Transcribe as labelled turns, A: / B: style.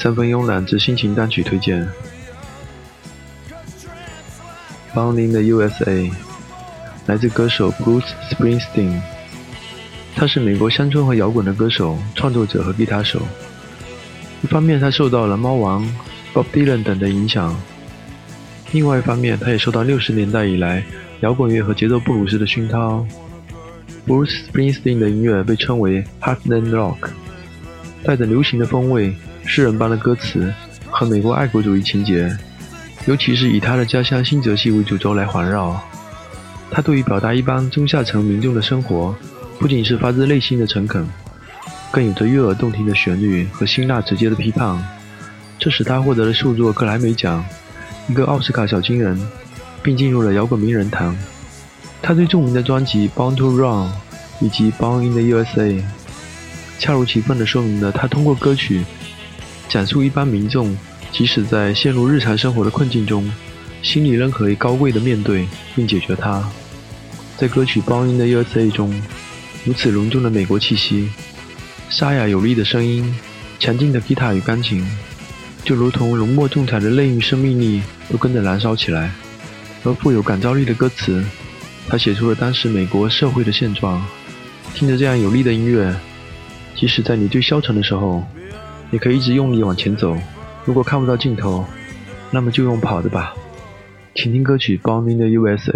A: 三分慵懒之心情单曲推荐。Born in the USA，来自歌手 Bruce Springsteen。他是美国乡村和摇滚的歌手、创作者和吉他手。一方面，他受到了猫王 Bob Dylan 等的影响；另外一方面，他也受到六十年代以来摇滚乐和节奏布鲁斯的熏陶。Bruce Springsteen 的音乐被称为 h a r t l a n d Rock，带着流行的风味。诗人般的歌词和美国爱国主义情节，尤其是以他的家乡新泽西为主轴来环绕。他对于表达一般中下层民众的生活，不仅是发自内心的诚恳，更有着悦耳动听的旋律和辛辣直接的批判。这使他获得了数座格莱美奖、一个奥斯卡小金人，并进入了摇滚名人堂。他最著名的专辑《Born to Run》以及《Born in the USA》，恰如其分地说明了他通过歌曲。讲述一般民众，即使在陷入日常生活的困境中，心里仍可以高贵的面对并解决它。在歌曲《Born in the USA》中，如此浓重的美国气息，沙哑有力的声音，强劲的吉他与钢琴，就如同浓墨重彩的泪与生命力都跟着燃烧起来。而富有感召力的歌词，他写出了当时美国社会的现状。听着这样有力的音乐，即使在你最消沉的时候。也可以一直用力往前走。如果看不到尽头，那么就用跑的吧。请听歌曲《Born in the USA》。